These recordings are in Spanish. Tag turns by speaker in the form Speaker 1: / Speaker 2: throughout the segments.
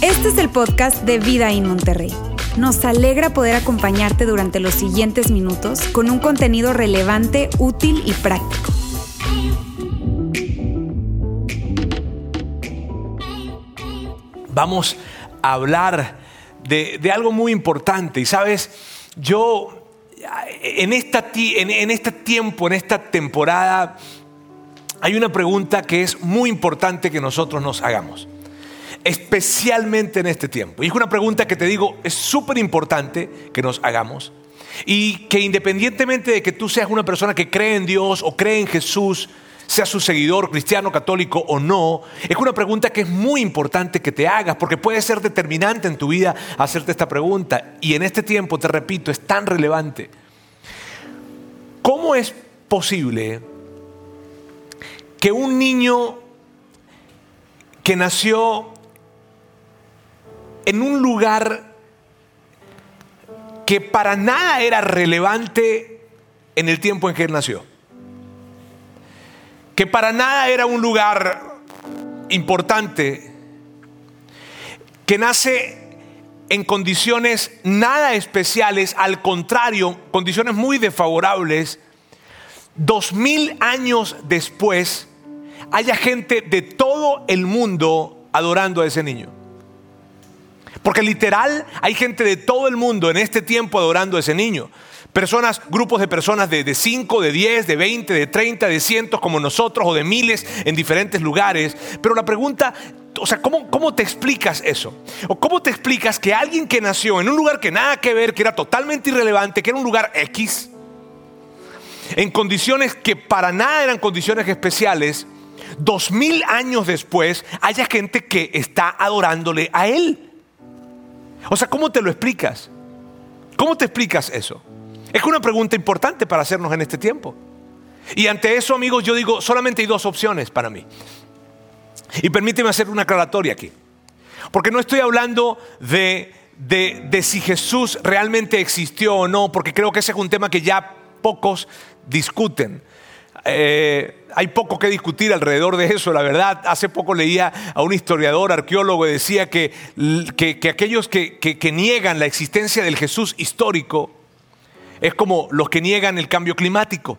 Speaker 1: Este es el podcast de Vida en Monterrey. Nos alegra poder acompañarte durante los siguientes minutos con un contenido relevante, útil y práctico.
Speaker 2: Vamos a hablar de, de algo muy importante. Y sabes, yo en, esta, en, en este tiempo, en esta temporada, hay una pregunta que es muy importante que nosotros nos hagamos especialmente en este tiempo. Y es una pregunta que te digo, es súper importante que nos hagamos. Y que independientemente de que tú seas una persona que cree en Dios o cree en Jesús, sea su seguidor cristiano, católico o no, es una pregunta que es muy importante que te hagas porque puede ser determinante en tu vida hacerte esta pregunta. Y en este tiempo, te repito, es tan relevante. ¿Cómo es posible que un niño que nació en un lugar que para nada era relevante en el tiempo en que él nació. Que para nada era un lugar importante. Que nace en condiciones nada especiales, al contrario, condiciones muy desfavorables. Dos mil años después, haya gente de todo el mundo adorando a ese niño. Porque literal hay gente de todo el mundo en este tiempo adorando a ese niño. Personas, grupos de personas de 5, de 10, de 20, de 30, de cientos como nosotros o de miles en diferentes lugares. Pero la pregunta, o sea, ¿cómo, ¿cómo te explicas eso? ¿O cómo te explicas que alguien que nació en un lugar que nada que ver, que era totalmente irrelevante, que era un lugar X, en condiciones que para nada eran condiciones especiales, dos mil años después haya gente que está adorándole a él? O sea, ¿cómo te lo explicas? ¿Cómo te explicas eso? Es una pregunta importante para hacernos en este tiempo. Y ante eso, amigos, yo digo, solamente hay dos opciones para mí. Y permíteme hacer una aclaratoria aquí. Porque no estoy hablando de, de, si Jesús realmente existió o no, porque creo que ese es un tema que ya pocos discuten. Eh, hay poco que discutir alrededor de eso, la verdad. Hace poco leía a un historiador, arqueólogo, decía que, que, aquellos que, que niegan la existencia del Jesús histórico es como los que niegan el cambio climático.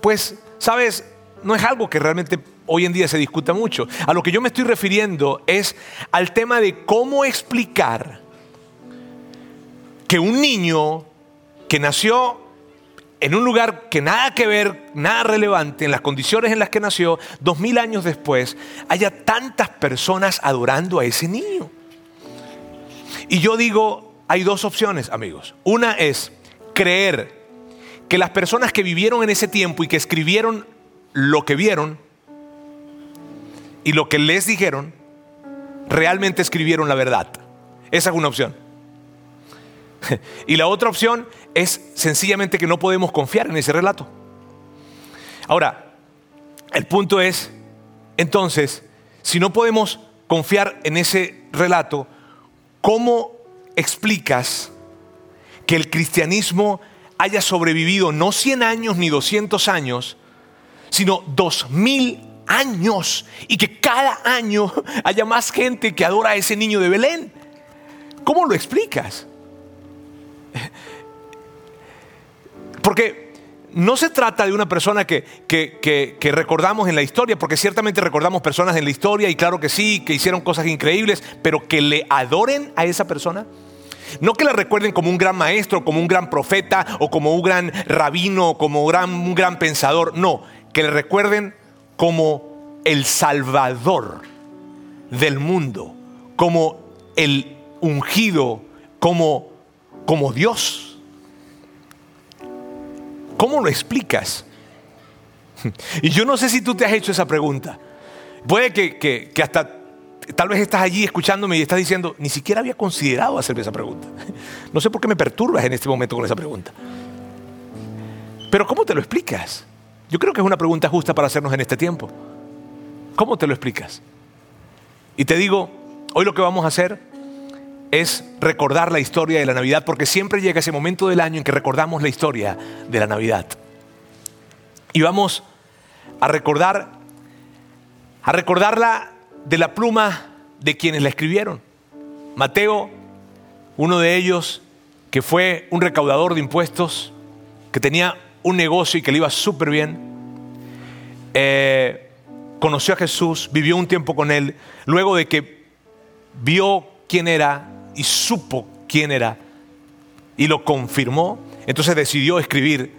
Speaker 2: Pues, sabes, no es algo que realmente hoy en día se discuta mucho. A lo que yo me estoy refiriendo es al tema de cómo explicar que un niño que nació en un lugar que nada que ver, nada relevante, en las condiciones en las que nació, dos mil años después, haya tantas personas adorando a ese niño. Y yo digo, hay dos opciones, amigos. Una es creer que las personas que vivieron en ese tiempo y que escribieron lo que vieron y lo que les dijeron, realmente escribieron la verdad. Esa es una opción. Y la otra opción es sencillamente que no podemos confiar en ese relato. Ahora, el punto es, entonces, si no podemos confiar en ese relato, ¿cómo explicas que el cristianismo haya sobrevivido no 100 años ni 200 años, sino 2000 años y que cada año haya más gente que adora a ese niño de Belén? ¿Cómo lo explicas? Porque no se trata de una persona que, que, recordamos en la historia, porque ciertamente recordamos personas en la historia y claro que sí, que hicieron cosas increíbles, pero que le adoren a esa persona. No que la recuerden como un gran maestro, como un gran profeta o como un gran rabino, como un gran pensador. No, que le recuerden como el salvador del mundo, como el ungido, como, como Dios. ¿Cómo lo explicas? Y yo no sé si tú te has hecho esa pregunta. Puede que, hasta tal vez estás allí escuchándome y estás diciendo, ni siquiera había considerado hacerme esa pregunta. No sé por qué me perturbas en este momento con esa pregunta. Pero ¿cómo te lo explicas? Yo creo que es una pregunta justa para hacernos en este tiempo. ¿Cómo te lo explicas? Y te digo, hoy lo que vamos a hacer es recordar la historia de la Navidad, porque siempre llega ese momento del año en que recordamos la historia de la Navidad. Y vamos a recordar a recordarla de la pluma de quienes la escribieron. Mateo, uno de ellos que fue un recaudador de impuestos, que tenía un negocio y que le iba súper bien, eh, conoció a Jesús, vivió un tiempo con él, luego de que vio quién era y supo quién era y lo confirmó, entonces decidió escribir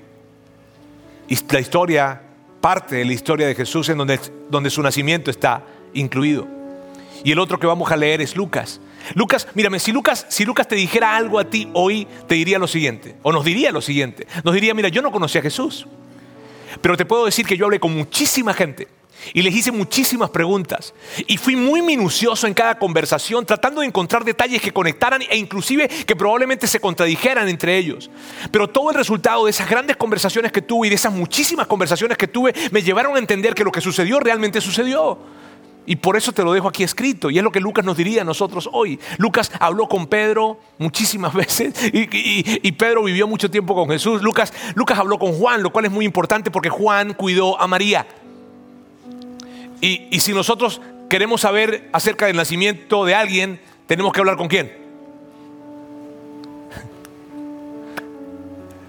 Speaker 2: la historia, parte de la historia de Jesús en donde, donde su nacimiento está incluido. Y el otro que vamos a leer es Lucas. Lucas, mírame, si Lucas, si Lucas te dijera algo a ti hoy, te diría lo siguiente, o nos diría lo siguiente. Nos diría, mira, yo no conocí a Jesús, pero te puedo decir que yo hablé con muchísima gente y les hice muchísimas preguntas. Y fui muy minucioso en cada conversación, tratando de encontrar detalles que conectaran e inclusive que probablemente se contradijeran entre ellos. Pero todo el resultado de esas grandes conversaciones que tuve y de esas muchísimas conversaciones que tuve me llevaron a entender que lo que sucedió realmente sucedió. Y por eso te lo dejo aquí escrito. Y es lo que Lucas nos diría a nosotros hoy. Lucas habló con Pedro muchísimas veces y, Pedro vivió mucho tiempo con Jesús. Lucas, Lucas habló con Juan, lo cual es muy importante porque Juan cuidó a María. Y, si nosotros queremos saber acerca del nacimiento de alguien, tenemos que hablar con quién.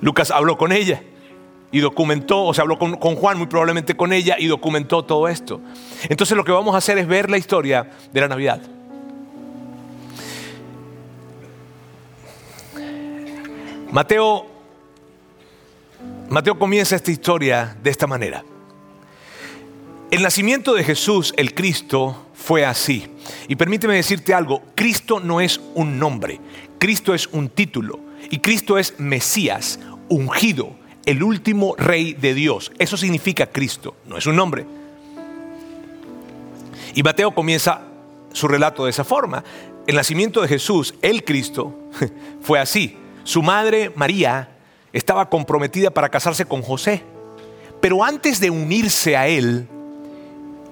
Speaker 2: Lucas habló con ella y documentó, o sea, habló con, con, Juan muy probablemente con ella y documentó todo esto. Entonces lo que vamos a hacer es ver la historia de la Navidad. Mateo, Mateo comienza esta historia de esta manera. El nacimiento de Jesús, el Cristo, fue así. Y permíteme decirte algo, Cristo no es un nombre, Cristo es un título. Y Cristo es Mesías, ungido, el último rey de Dios. Eso significa Cristo, no es un nombre. Y Mateo comienza su relato de esa forma. El nacimiento de Jesús, el Cristo, fue así. Su madre, María, estaba comprometida para casarse con José. Pero antes de unirse a él,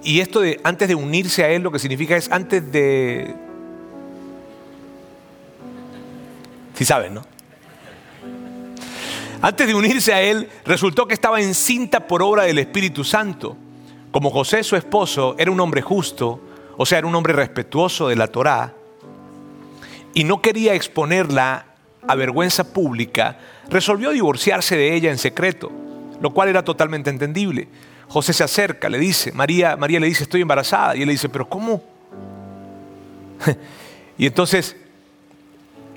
Speaker 2: y esto de antes de unirse a Él lo que significa es antes de... Si saben, ¿no? Antes de unirse a Él, resultó que estaba encinta por obra del Espíritu Santo. Como José, su esposo, era un hombre justo, o sea, era un hombre respetuoso de la Torá, y no quería exponerla a vergüenza pública, resolvió divorciarse de ella en secreto, lo cual era totalmente entendible. José se acerca, le dice, María, María le dice, estoy embarazada. Y él le dice, pero ¿cómo? y entonces,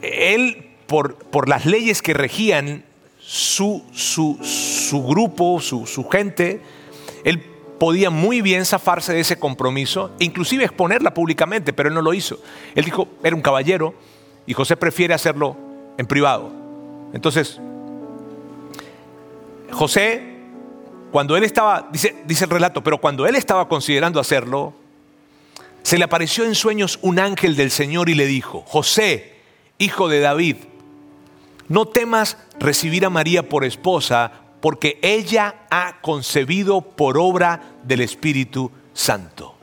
Speaker 2: él, por, por, las leyes que regían su, su, su grupo, su, su, gente, él podía muy bien zafarse de ese compromiso, inclusive exponerla públicamente, pero él no lo hizo. Él dijo, era un caballero, y José prefiere hacerlo en privado. Entonces, José cuando él estaba, dice, el relato, pero cuando él estaba considerando hacerlo, se le apareció en sueños un ángel del Señor y le dijo, José, hijo de David, no temas recibir a María por esposa, porque ella ha concebido por obra del Espíritu Santo.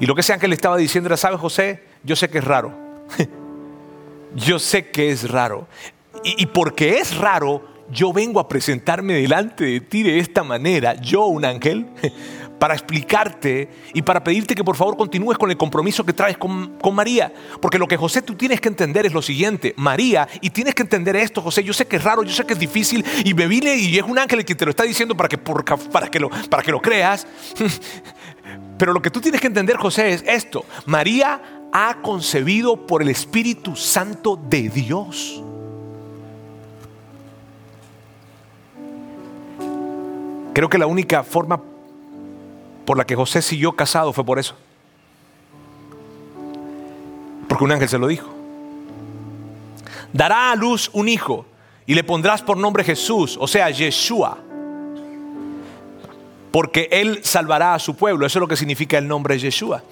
Speaker 2: Y lo que ese ángel le estaba diciendo era, ¿sabes José? Yo sé que es raro. Yo sé que es raro. Y porque es raro, yo vengo a presentarme delante de ti de esta manera, yo un ángel, para explicarte y para pedirte que por favor continúes con el compromiso que traes con, María. Porque lo que José tú tienes que entender es lo siguiente, María, y tienes que entender esto, José, yo sé que es raro, yo sé que es difícil, y me vine y es un ángel el que te lo está diciendo para que, para que, lo, para que lo creas. Pero lo que tú tienes que entender, José, es esto, María ha concebido por el Espíritu Santo de Dios. Creo que la única forma por la que José siguió casado fue por eso. Porque un ángel se lo dijo. Dará a luz un hijo y le pondrás por nombre Jesús, o sea, Yeshua. Porque él salvará a su pueblo. Eso es lo que significa el nombre Yeshua.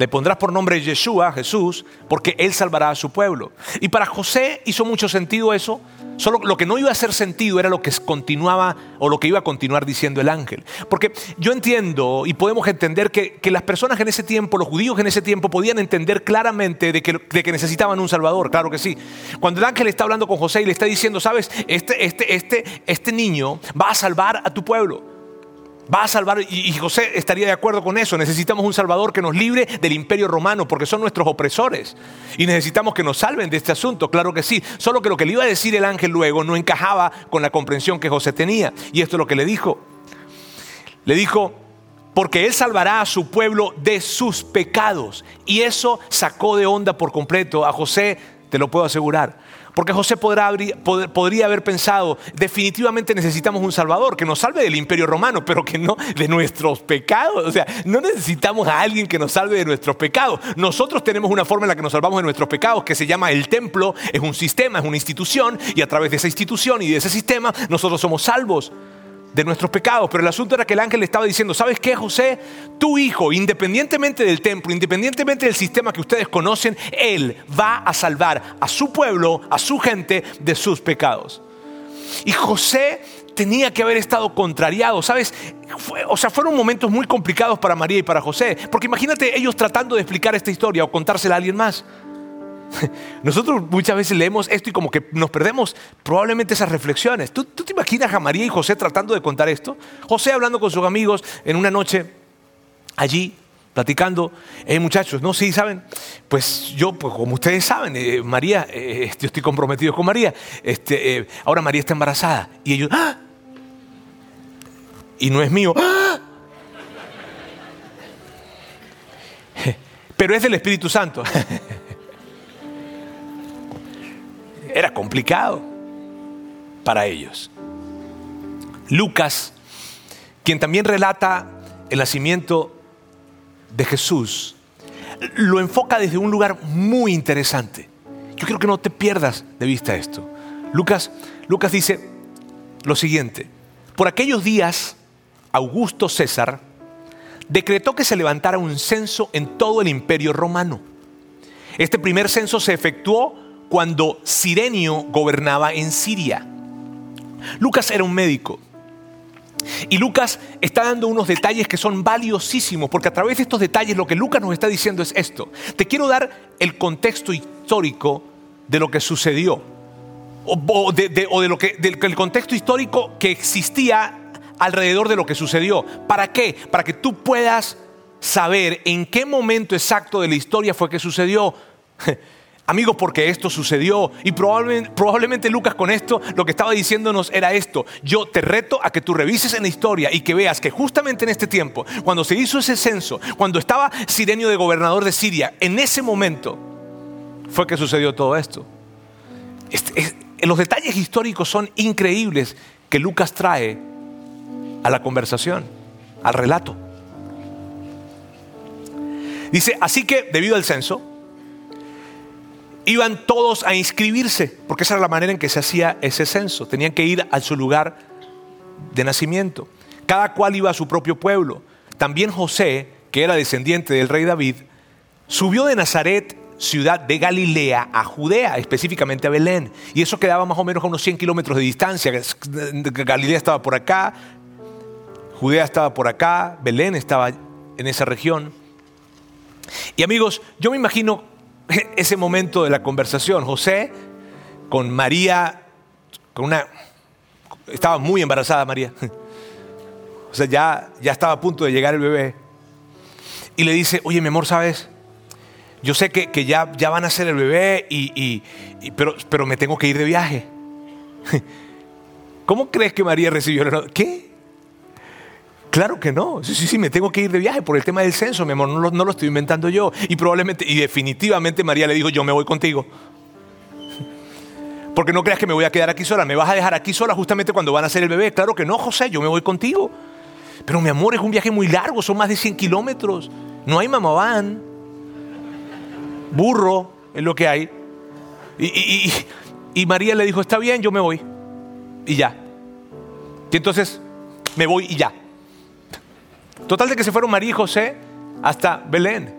Speaker 2: Le pondrás por nombre Yeshua, Jesús, porque Él salvará a su pueblo. Y para José hizo mucho sentido eso. Solo lo que no iba a hacer sentido era lo que continuaba o lo que iba a continuar diciendo el ángel. Porque yo entiendo y podemos entender que, las personas en ese tiempo, los judíos en ese tiempo, podían entender claramente de que, de que, necesitaban un salvador. Claro que sí. Cuando el ángel está hablando con José y le está diciendo, sabes, este, este, este, este niño va a salvar a tu pueblo. Va a salvar, y José estaría de acuerdo con eso. Necesitamos un Salvador que nos libre del imperio romano, porque son nuestros opresores. Y necesitamos que nos salven de este asunto, claro que sí. Solo que lo que le iba a decir el ángel luego no encajaba con la comprensión que José tenía. Y esto es lo que le dijo. Le dijo, porque Él salvará a su pueblo de sus pecados. Y eso sacó de onda por completo a José, te lo puedo asegurar. Porque José podría haber pensado, definitivamente necesitamos un Salvador que nos salve del imperio romano, pero que no de nuestros pecados. O sea, no necesitamos a alguien que nos salve de nuestros pecados. Nosotros tenemos una forma en la que nos salvamos de nuestros pecados que se llama el templo, es un sistema, es una institución, y a través de esa institución y de ese sistema nosotros somos salvos de nuestros pecados. Pero el asunto era que el ángel le estaba diciendo, ¿sabes qué, José? Tu hijo, independientemente del templo, independientemente del sistema que ustedes conocen, él va a salvar a su pueblo, a su gente de sus pecados. Y José tenía que haber estado contrariado, ¿sabes? o sea, fueron momentos muy complicados para María y para José, porque imagínate ellos tratando de explicar esta historia o contársela a alguien más. Nosotros muchas veces leemos esto y como que nos perdemos probablemente esas reflexiones. ¿Tú, te imaginas a María y José tratando de contar esto? José hablando con sus amigos en una noche allí, platicando, eh, muchachos, no, sí, saben, pues yo, pues como ustedes saben, eh, María, eh, yo estoy comprometido con María, este, ahora María está embarazada y ellos, ¡ah! Y no es mío, ¡ah! Pero es del Espíritu Santo. Era complicado para ellos. Lucas, quien también relata el nacimiento de Jesús, lo enfoca desde un lugar muy interesante. Yo quiero que no te pierdas de vista esto. Lucas, Lucas dice lo siguiente, por aquellos días Augusto César decretó que se levantara un censo en todo el imperio romano. Este primer censo se efectuó cuando Sirenio gobernaba en Siria. Lucas era un médico. Y Lucas está dando unos detalles que son valiosísimos, porque a través de estos detalles lo que Lucas nos está diciendo es esto. Te quiero dar el contexto histórico de lo que sucedió, o, de, lo que, del contexto histórico que existía alrededor de lo que sucedió. ¿Para qué? Para que tú puedas saber en qué momento exacto de la historia fue que sucedió. Amigos, porque esto sucedió. Y probablemente, Lucas con esto lo que estaba diciéndonos era esto. Yo te reto a que tú revises en la historia y que veas que justamente en este tiempo, cuando se hizo ese censo, cuando estaba Sirenio de gobernador de Siria, en ese momento fue que sucedió todo esto. Los detalles históricos son increíbles que Lucas trae a la conversación, al relato. Dice, así que debido al censo, iban todos a inscribirse, porque esa era la manera en que se hacía ese censo. Tenían que ir a su lugar de nacimiento. Cada cual iba a su propio pueblo. También José, que era descendiente del rey David, subió de Nazaret, ciudad de Galilea, a Judea, específicamente a Belén. Y eso quedaba más o menos a unos 100 kilómetros de distancia. Galilea estaba por acá, Judea estaba por acá, Belén estaba en esa región. Y amigos, yo me imagino ese momento de la conversación. José con María, con una... Estaba muy embarazada María. O sea, ya, ya estaba a punto de llegar el bebé. Y le dice, oye, mi amor, ¿sabes? Yo sé que, ya, ya van a ser el bebé, y, pero, pero me tengo que ir de viaje. ¿Cómo crees que María recibió el ¿Qué? Claro que no. Sí, sí, sí, me tengo que ir de viaje por el tema del censo, mi amor. No lo, no lo estoy inventando yo. Y probablemente, y definitivamente María le dijo, yo me voy contigo. Porque no creas que me voy a quedar aquí sola. ¿Me vas a dejar aquí sola justamente cuando van a hacer el bebé? Claro que no, José, yo me voy contigo. Pero mi amor, es un viaje muy largo, son más de 100 kilómetros. No hay mamabán. Burro es lo que hay. Y, y María le dijo, está bien, yo me voy. Y ya. Y entonces me voy y ya. Total de que se fueron María y José hasta Belén.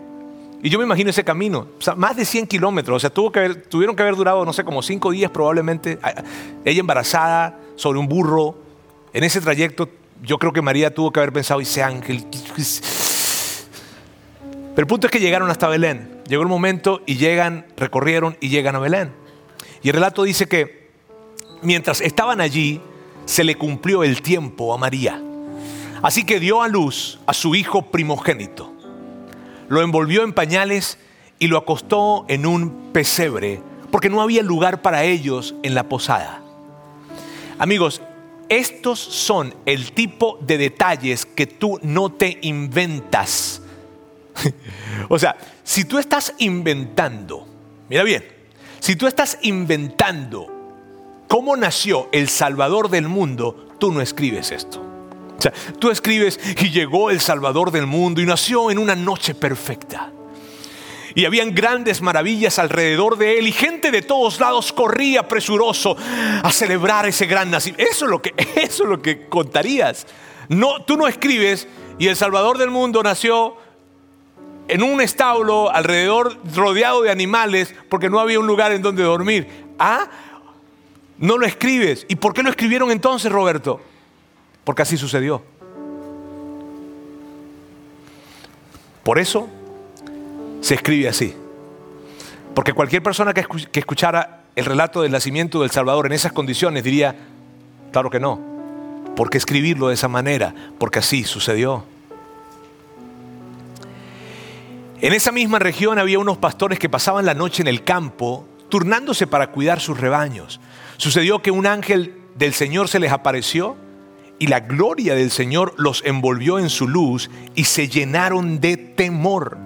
Speaker 2: Y yo me imagino ese camino, más de 100 kilómetros, o sea, tuvieron que haber durado, no sé, como 5 días probablemente, ella embarazada, sobre un burro. En ese trayecto yo creo que María tuvo que haber pensado, ese ángel. Pero el punto es que llegaron hasta Belén. Llegó el momento y llegan, recorrieron y llegan a Belén. Y el relato dice que mientras estaban allí, se le cumplió el tiempo a María. Así que dio a luz a su hijo primogénito. Lo envolvió en pañales y lo acostó en un pesebre, porque no había lugar para ellos en la posada. Amigos, estos son el tipo de detalles que tú no te inventas. o sea, si tú estás inventando, mira bien, si tú estás inventando cómo nació el Salvador del mundo, tú no escribes esto. Tú escribes y llegó el Salvador del mundo y nació en una noche perfecta. Y habían grandes maravillas alrededor de él y gente de todos lados corría presuroso a celebrar ese gran nacimiento. Eso es lo que, eso es lo que contarías. No, tú no escribes y el Salvador del mundo nació en un establo alrededor rodeado de animales porque no había un lugar en donde dormir. Ah, no lo escribes. ¿Y por qué lo escribieron entonces, Roberto? Porque así sucedió. Por eso se escribe así. Porque cualquier persona que, escuchara el relato del nacimiento del Salvador en esas condiciones diría, claro que no. ¿Por qué escribirlo de esa manera? Porque así sucedió. En esa misma región había unos pastores que pasaban la noche en el campo, turnándose para cuidar sus rebaños. Sucedió que un ángel del Señor se les apareció y la gloria del Señor los envolvió en su luz y se llenaron de temor.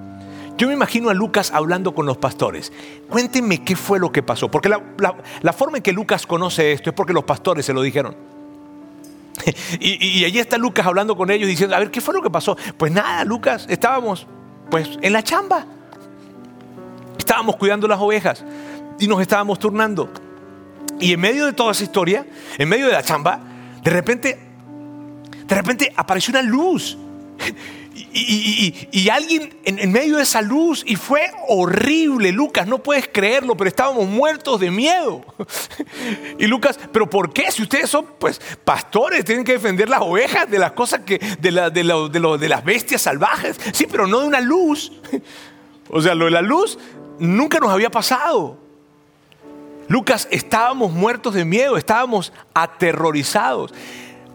Speaker 2: Yo me imagino a Lucas hablando con los pastores. Cuéntenme qué fue lo que pasó. Porque la, forma en que Lucas conoce esto es porque los pastores se lo dijeron. Y, y, allí está Lucas hablando con ellos diciendo, a ver, ¿qué fue lo que pasó? Pues nada, Lucas, estábamos pues en la chamba. Estábamos cuidando las ovejas y nos estábamos turnando. Y en medio de toda esa historia, en medio de la chamba, de repente de repente apareció una luz. Y, alguien en, medio de esa luz y fue horrible, Lucas, no puedes creerlo, pero estábamos muertos de miedo. Y Lucas, pero ¿por qué? Si ustedes son pues pastores, tienen que defender las ovejas de las cosas que, de, de las bestias salvajes. Sí, pero no de una luz. O sea, lo de la luz nunca nos había pasado. Lucas, estábamos muertos de miedo, estábamos aterrorizados.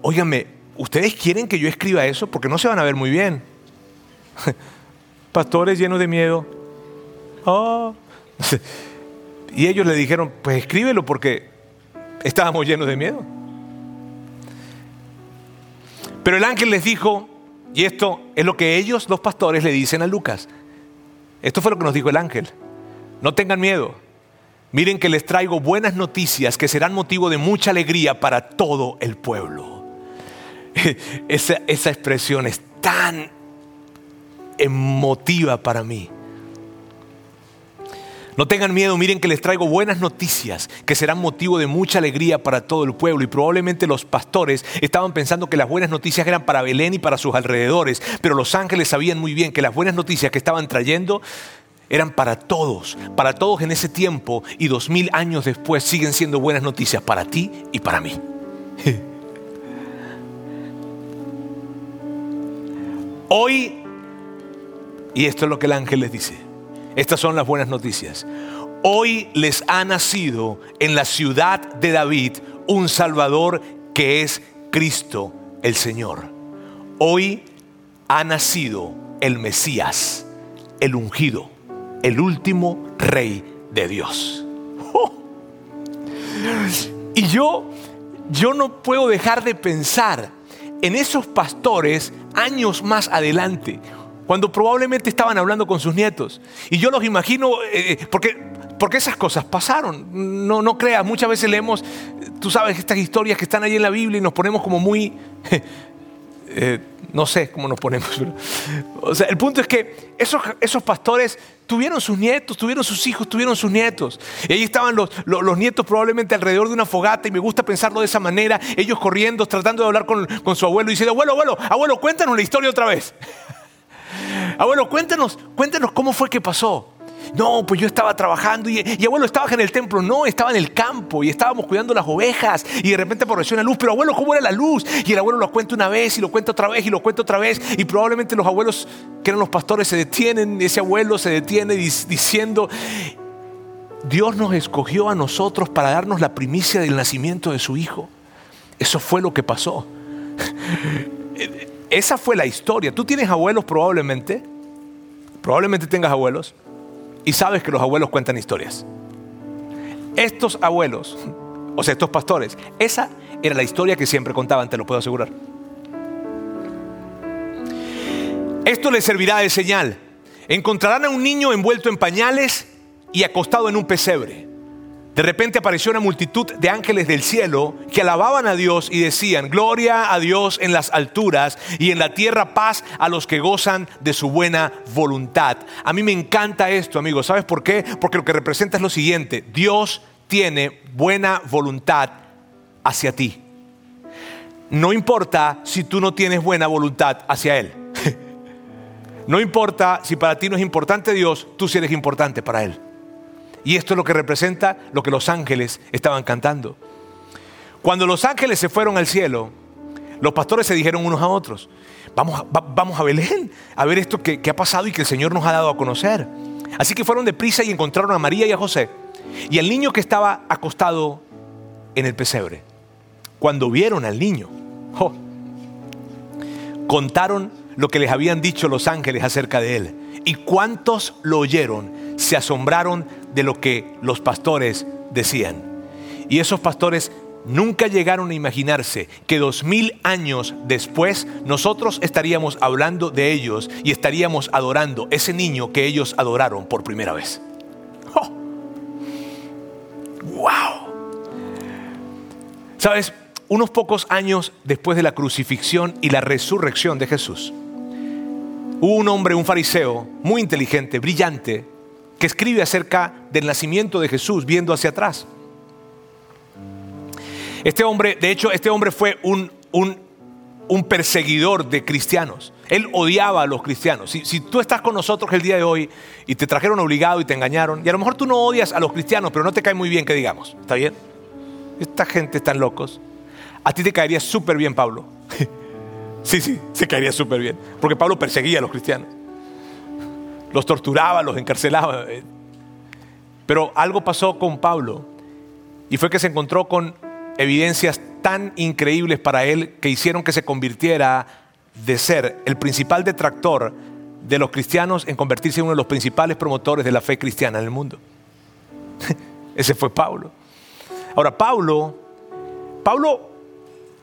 Speaker 2: Óigame, ¿ustedes quieren que yo escriba eso? Porque no se van a ver muy bien. Pastores llenos de miedo. Oh. Y ellos le dijeron, pues escríbelo porque estábamos llenos de miedo. Pero el ángel les dijo, y esto es lo que ellos, los pastores, le dicen a Lucas. Esto fue lo que nos dijo el ángel. No tengan miedo. Miren que les traigo buenas noticias que serán motivo de mucha alegría para todo el pueblo. Esa, expresión es tan emotiva para mí. No tengan miedo, miren que les traigo buenas noticias que serán motivo de mucha alegría para todo el pueblo. Y probablemente los pastores estaban pensando que las buenas noticias eran para Belén y para sus alrededores, pero los ángeles sabían muy bien que las buenas noticias que estaban trayendo eran para todos, para todos en ese tiempo y dos mil años después siguen siendo buenas noticias para ti y para mí. Hoy, y esto es lo que el ángel les dice, estas son las buenas noticias. Hoy les ha nacido en la ciudad de David un Salvador que es Cristo el Señor. Hoy ha nacido el Mesías, el ungido, el último rey de Dios. ¡Oh! Y yo, yo no puedo dejar de pensar en esos pastores años más adelante, cuando probablemente estaban hablando con sus nietos. Y yo los imagino, eh, eh, porque, porque esas cosas pasaron. No, no creas, muchas veces leemos, tú sabes, estas historias que están ahí en la Biblia y nos ponemos como muy... Eh, no sé cómo nos ponemos. o sea, el punto es que esos, esos pastores tuvieron sus nietos, tuvieron sus hijos, tuvieron sus nietos. Y ahí estaban los, los, nietos probablemente alrededor de una fogata y me gusta pensarlo de esa manera, ellos corriendo, tratando de hablar con, con su abuelo y diciendo, abuelo, abuelo, abuelo, cuéntanos la historia otra vez. abuelo, cuéntanos, cuéntanos cómo fue que pasó. No, pues yo estaba trabajando y, abuelo, estaba en el templo. No, estaba en el campo y estábamos cuidando las ovejas y de repente apareció una luz. Pero abuelo, ¿cómo era la luz? Y el abuelo lo cuenta una vez y lo cuenta otra vez y lo cuenta otra vez. Y probablemente los abuelos que eran los pastores se detienen, ese abuelo se detiene diciendo, Dios nos escogió a nosotros para darnos la primicia del nacimiento de su hijo. Eso fue lo que pasó. esa fue la historia. Tú tienes abuelos probablemente, probablemente tengas abuelos, y sabes que los abuelos cuentan historias. Estos abuelos, o sea, estos pastores, esa era la historia que siempre contaban, te lo puedo asegurar. Esto les servirá de señal. Encontrarán a un niño envuelto en pañales y acostado en un pesebre. De repente apareció una multitud de ángeles del cielo que alababan a Dios y decían, gloria a Dios en las alturas y en la tierra paz a los que gozan de su buena voluntad. A mí me encanta esto, amigos. ¿Sabes por qué? Porque lo que representa es lo siguiente. Dios tiene buena voluntad hacia ti. No importa si tú no tienes buena voluntad hacia Él. No importa si para ti no es importante Dios, tú sí eres importante para Él. Y esto es lo que representa lo que los ángeles estaban cantando. Cuando los ángeles se fueron al cielo, los pastores se dijeron unos a otros, vamos a, vamos a Belén a ver esto que, ha pasado y que el Señor nos ha dado a conocer. Así que fueron deprisa y encontraron a María y a José y al niño que estaba acostado en el pesebre. Cuando vieron al niño, contaron lo que les habían dicho los ángeles acerca de él. Y cuántos lo oyeron se asombraron de lo que los pastores decían. Y esos pastores nunca llegaron a imaginarse que dos mil años después nosotros estaríamos hablando de ellos y estaríamos adorando ese niño que ellos adoraron por primera vez. ¡Wow! Sabes, unos pocos años después de la crucifixión y la resurrección de Jesús, hubo un hombre, un fariseo, muy inteligente, brillante, que escribe acerca del nacimiento de Jesús viendo hacia atrás. Este hombre, de hecho, este hombre fue un, un, perseguidor de cristianos. Él odiaba a los cristianos. Si, si, tú estás con nosotros el día de hoy y te trajeron obligado y te engañaron, y a lo mejor tú no odias a los cristianos, pero no te cae muy bien que digamos, ¿está bien? Esta gente están locos. A ti te caería súper bien, Pablo. sí, sí, se caería súper bien. Porque Pablo perseguía a los cristianos los torturaba, los encarcelaba. Pero algo pasó con Pablo y fue que se encontró con evidencias tan increíbles para él que hicieron que se convirtiera de ser el principal detractor de los cristianos en convertirse en uno de los principales promotores de la fe cristiana en el mundo. Ese fue Pablo. Ahora, Pablo, Pablo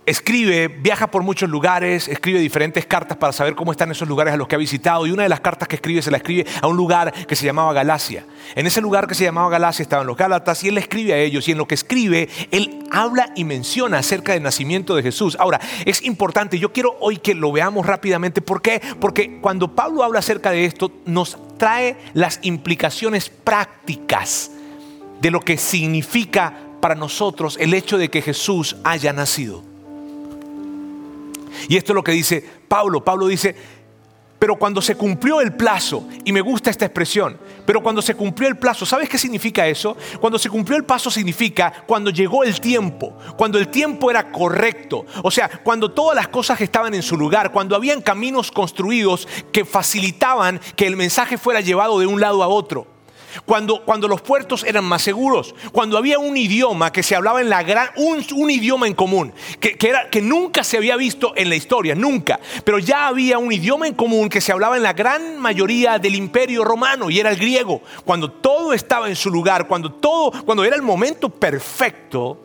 Speaker 2: escribe, viaja por muchos lugares, escribe diferentes cartas para saber cómo están esos lugares a los que ha visitado. Y una de las cartas que escribe se la escribe a un lugar que se llamaba Galacia. En ese lugar que se llamaba Galacia estaban los Gálatas y él escribe a ellos. Y en lo que escribe, él habla y menciona acerca del nacimiento de Jesús. Ahora, es importante, yo quiero hoy que lo veamos rápidamente. ¿Por qué? Porque cuando Pablo habla acerca de esto, nos trae las implicaciones prácticas de lo que significa para nosotros el hecho de que Jesús haya nacido. Y esto es lo que dice Pablo. Pablo dice, pero cuando se cumplió el plazo, y me gusta esta expresión, pero cuando se cumplió el plazo, ¿sabes qué significa eso? Cuando se cumplió el plazo significa cuando llegó el tiempo, cuando el tiempo era correcto, o sea, cuando todas las cosas estaban en su lugar, cuando habían caminos construidos que facilitaban que el mensaje fuera llevado de un lado a otro cuando, cuando los puertos eran más seguros, cuando había un idioma que se hablaba en la gran, un, idioma en común, que, era, que nunca se había visto en la historia, nunca, pero ya había un idioma en común que se hablaba en la gran mayoría del imperio romano y era el griego. Cuando todo estaba en su lugar, cuando todo, cuando era el momento perfecto,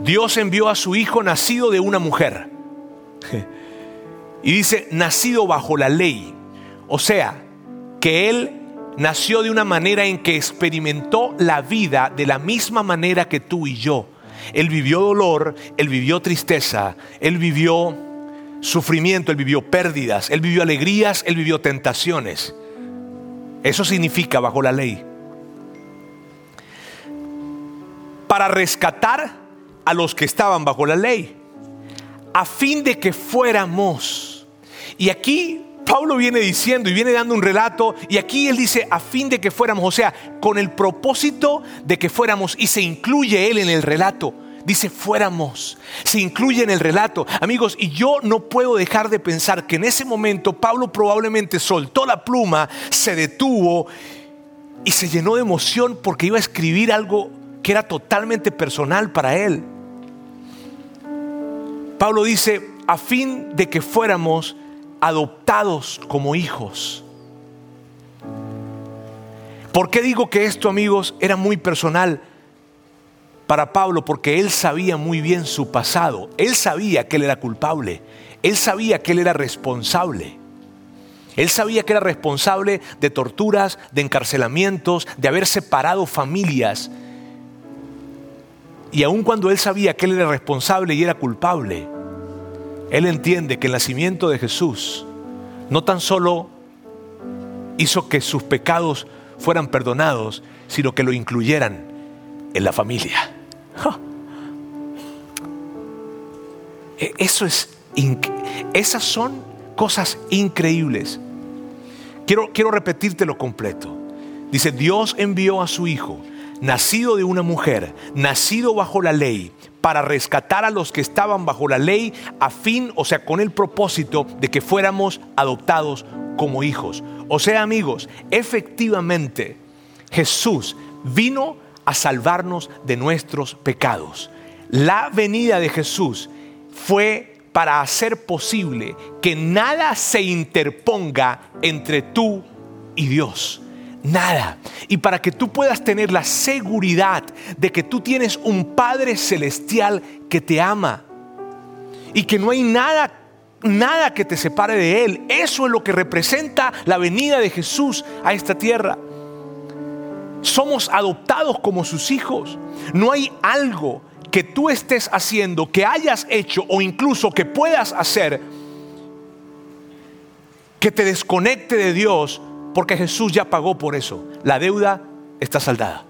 Speaker 2: Dios envió a su hijo nacido de una mujer. Y dice, nacido bajo la ley. O sea, que él nació de una manera en que experimentó la vida de la misma manera que tú y yo. Él vivió dolor, él vivió tristeza, él vivió sufrimiento, él vivió pérdidas, él vivió alegrías, él vivió tentaciones. Eso significa bajo la ley. Para rescatar a los que estaban bajo la ley, a fin de que fuéramos. Y aquí Pablo viene diciendo y viene dando un relato y aquí él dice a fin de que fuéramos, o sea, con el propósito de que fuéramos y se incluye él en el relato. Dice fuéramos, se incluye en el relato. Amigos, y yo no puedo dejar de pensar que en ese momento Pablo probablemente soltó la pluma, se detuvo y se llenó de emoción porque iba a escribir algo que era totalmente personal para él. Pablo dice, a fin de que fuéramos adoptados como hijos. ¿Por qué digo que esto, amigos, era muy personal para Pablo? Porque él sabía muy bien su pasado. Él sabía que él era culpable. Él sabía que él era responsable. Él sabía que era responsable de torturas, de encarcelamientos, de haber separado familias. Y aun cuando él sabía que él era responsable y era culpable, él entiende que el nacimiento de Jesús no tan solo hizo que sus pecados fueran perdonados, sino que lo incluyeran en la familia. E, eso es, esas son cosas increíbles. Quiero, quiero repetírtelo completo. Dice, Dios envió a su Hijo, nacido de una mujer, nacido bajo la ley, para rescatar a los que estaban bajo la ley, a fin, o sea, con el propósito de que fuéramos adoptados como hijos. O sea, amigos, efectivamente Jesús vino a salvarnos de nuestros pecados. La venida de Jesús fue para hacer posible que nada se interponga entre tú y Dios. Nada. Y para que tú puedas tener la seguridad de que tú tienes un Padre celestial que te ama y que no hay nada nada que te separe de Él. Eso es lo que representa la venida de Jesús a esta tierra. Somos adoptados como sus hijos. No hay algo que tú estés haciendo, que hayas hecho o incluso que puedas hacer que te desconecte de Dios porque Jesús ya pagó por eso. La deuda está saldada.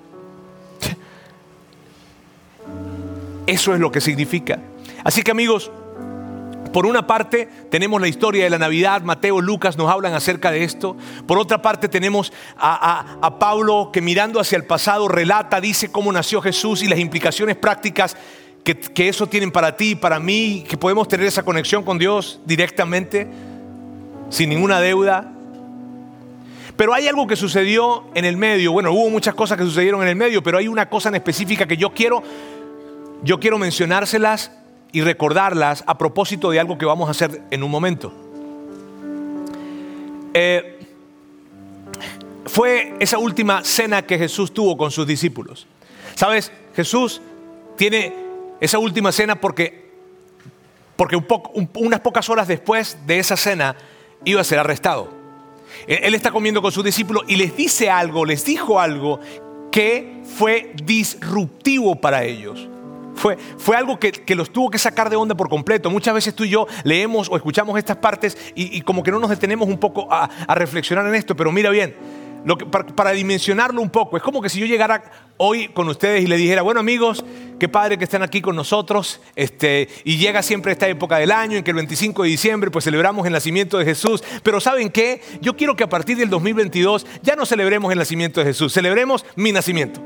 Speaker 2: Eso es lo que significa. Así que amigos, por una parte tenemos la historia de la Navidad, Mateo, Lucas nos hablan acerca de esto. Por otra parte tenemos a, Pablo que mirando hacia el pasado relata, dice cómo nació Jesús y las implicaciones prácticas que, que eso tienen para ti y para mí, que podemos tener esa conexión con Dios directamente, sin ninguna deuda. Pero hay algo que sucedió en el medio. Bueno, hubo muchas cosas que sucedieron en el medio, pero hay una cosa en específica que yo quiero, yo quiero mencionárselas y recordarlas a propósito de algo que vamos a hacer en un momento. Eh, fue esa última cena que Jesús tuvo con sus discípulos. ¿Sabes? Jesús tiene esa última cena porque, porque unas pocas horas después de esa cena iba a ser arrestado. Él está comiendo con sus discípulos y les dice algo, les dijo algo que fue disruptivo para ellos. Fue, fue algo que, los tuvo que sacar de onda por completo. Muchas veces tú y yo leemos o escuchamos estas partes y, como que no nos detenemos un poco a, reflexionar en esto, pero mira bien, lo que, para, dimensionarlo un poco, es como que si yo llegara hoy con ustedes y le dijera, bueno amigos, qué padre que están aquí con nosotros, este, y llega siempre esta época del año en que el 25 de diciembre pues celebramos el nacimiento de Jesús, pero ¿saben qué? Yo quiero que a partir del 2022 ya no celebremos el nacimiento de Jesús, celebremos mi nacimiento.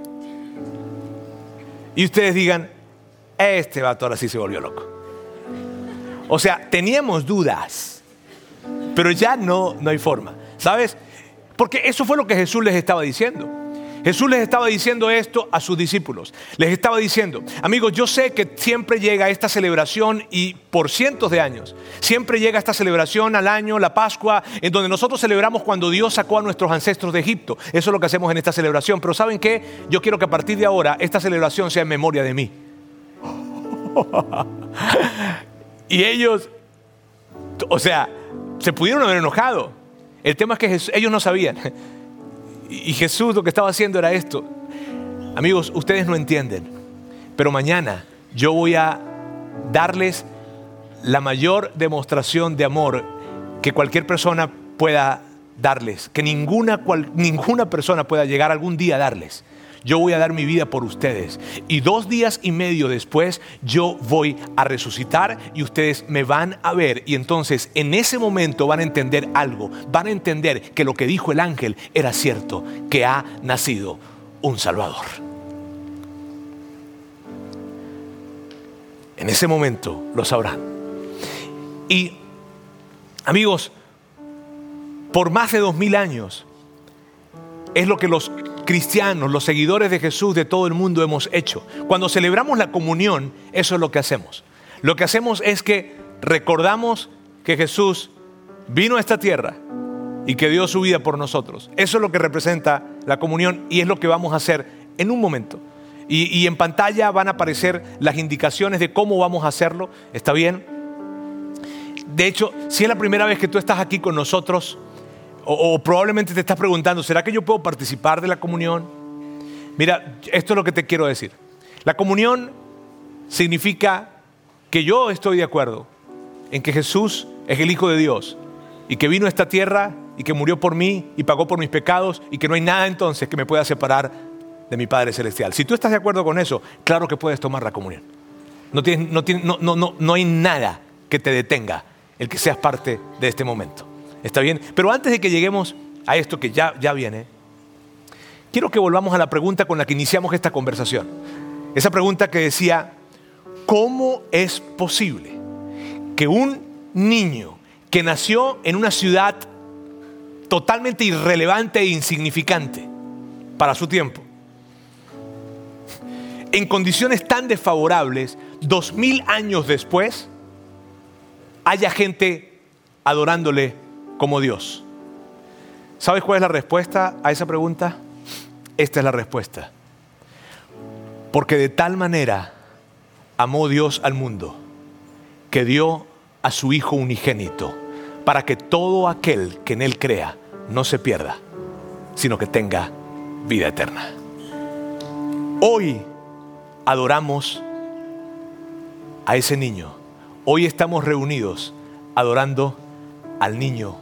Speaker 2: Y ustedes digan, este vato ahora sí se volvió loco. O sea, teníamos dudas, pero ya no, no hay forma. ¿Sabes? Porque eso fue lo que Jesús les estaba diciendo. Jesús les estaba diciendo esto a sus discípulos. Les estaba diciendo, amigos, yo sé que siempre llega esta celebración y por cientos de años, siempre llega esta celebración al año, la Pascua, en donde nosotros celebramos cuando Dios sacó a nuestros ancestros de Egipto. Eso es lo que hacemos en esta celebración. Pero ¿saben qué? Yo quiero que a partir de ahora esta celebración sea en memoria de mí. y ellos, o sea, se pudieron haber enojado. El tema es que ellos no sabían. Y Jesús lo que estaba haciendo era esto. Amigos, ustedes no entienden, pero mañana yo voy a darles la mayor demostración de amor que cualquier persona pueda darles, que ninguna, ninguna persona pueda llegar algún día a darles yo voy a dar mi vida por ustedes. Y dos días y medio después yo voy a resucitar y ustedes me van a ver. Y entonces en ese momento van a entender algo. Van a entender que lo que dijo el ángel era cierto, que ha nacido un Salvador. En ese momento lo sabrán. Y amigos, por más de dos mil años es lo que los cristianos, los seguidores de Jesús de todo el mundo hemos hecho. Cuando celebramos la comunión, eso es lo que hacemos. Lo que hacemos es que recordamos que Jesús vino a esta tierra y que dio su vida por nosotros. Eso es lo que representa la comunión y es lo que vamos a hacer en un momento. Y, en pantalla van a aparecer las indicaciones de cómo vamos a hacerlo. ¿Está bien? De hecho, si es la primera vez que tú estás aquí con nosotros, o, probablemente te estás preguntando, ¿será que yo puedo participar de la comunión? Mira, esto es lo que te quiero decir. La comunión significa que yo estoy de acuerdo en que Jesús es el Hijo de Dios y que vino a esta tierra y que murió por mí y pagó por mis pecados y que no hay nada entonces que me pueda separar de mi Padre Celestial. Si tú estás de acuerdo con eso, claro que puedes tomar la comunión. No, no, no hay nada que te detenga el que seas parte de este momento. ¿Está bien? Pero antes de que lleguemos a esto que ya, ya viene, quiero que volvamos a la pregunta con la que iniciamos esta conversación. Esa pregunta que decía, ¿cómo es posible que un niño que nació en una ciudad totalmente irrelevante e insignificante para su tiempo, en condiciones tan desfavorables, dos mil años después, haya gente adorándole como Dios. ¿Sabes cuál es la respuesta a esa pregunta? Esta es la respuesta. Porque de tal manera amó Dios al mundo que dio a su Hijo unigénito para que todo aquel que en Él crea no se pierda, sino que tenga vida eterna. Hoy adoramos a ese niño. Hoy estamos reunidos adorando al niño